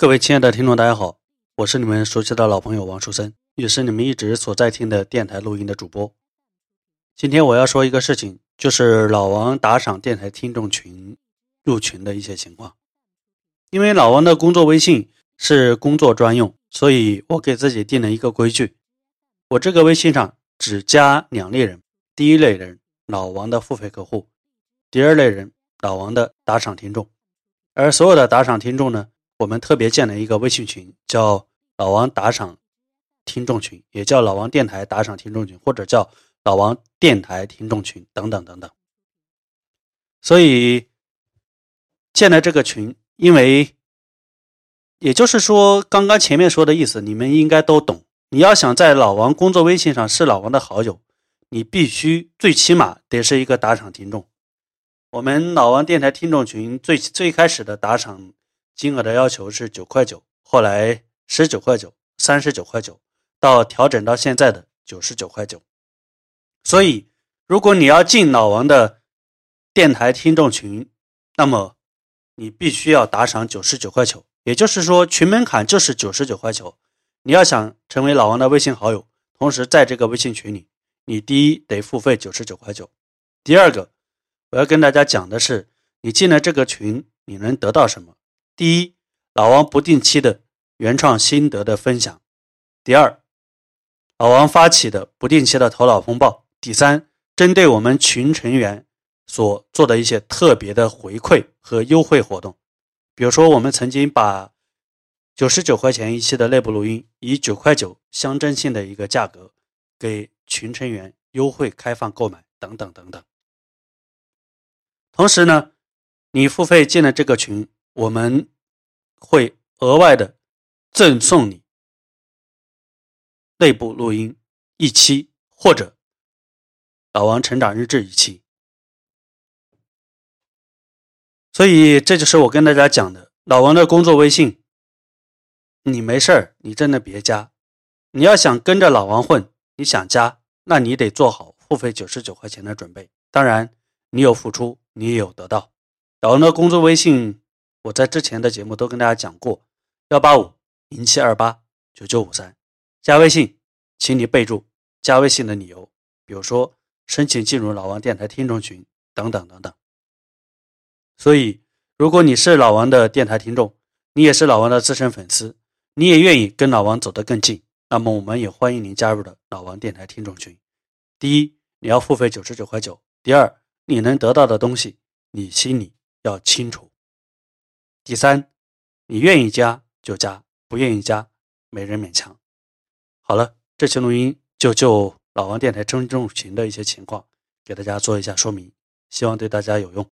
各位亲爱的听众，大家好，我是你们熟悉的老朋友王树森，也是你们一直所在听的电台录音的主播。今天我要说一个事情，就是老王打赏电台听众群入群的一些情况。因为老王的工作微信是工作专用，所以我给自己定了一个规矩：我这个微信上只加两类人，第一类人老王的付费客户，第二类人老王的打赏听众。而所有的打赏听众呢？我们特别建了一个微信群，叫“老王打赏听众群”，也叫“老王电台打赏听众群”，或者叫“老王电台听众群”等等等等。所以建了这个群，因为也就是说，刚刚前面说的意思，你们应该都懂。你要想在老王工作微信上是老王的好友，你必须最起码得是一个打赏听众。我们老王电台听众群最最开始的打赏。金额的要求是九块九，后来十九块九、三十九块九，到调整到现在的九十九块九。所以，如果你要进老王的电台听众群，那么你必须要打赏九十九块九，也就是说，群门槛就是九十九块九。你要想成为老王的微信好友，同时在这个微信群里，你第一得付费九十九块九，第二个，我要跟大家讲的是，你进了这个群，你能得到什么？第一，老王不定期的原创心得的分享；第二，老王发起的不定期的头脑风暴；第三，针对我们群成员所做的一些特别的回馈和优惠活动，比如说我们曾经把九十九块钱一期的内部录音，以九块九象征性的一个价格给群成员优惠开放购买等等等等。同时呢，你付费进了这个群。我们会额外的赠送你内部录音一期，或者老王成长日志一期。所以这就是我跟大家讲的，老王的工作微信，你没事儿，你真的别加。你要想跟着老王混，你想加，那你得做好付费九十九块钱的准备。当然，你有付出，你也有得到。老王的工作微信。我在之前的节目都跟大家讲过，幺八五零七二八九九五三，加微信，请你备注加微信的理由，比如说申请进入老王电台听众群等等等等。所以，如果你是老王的电台听众，你也是老王的资深粉丝，你也愿意跟老王走得更近，那么我们也欢迎您加入的老王电台听众群。第一，你要付费九十九块九；第二，你能得到的东西，你心里要清楚。第三，你愿意加就加，不愿意加没人勉强。好了，这期录音就就老王电台称重群的一些情况，给大家做一下说明，希望对大家有用。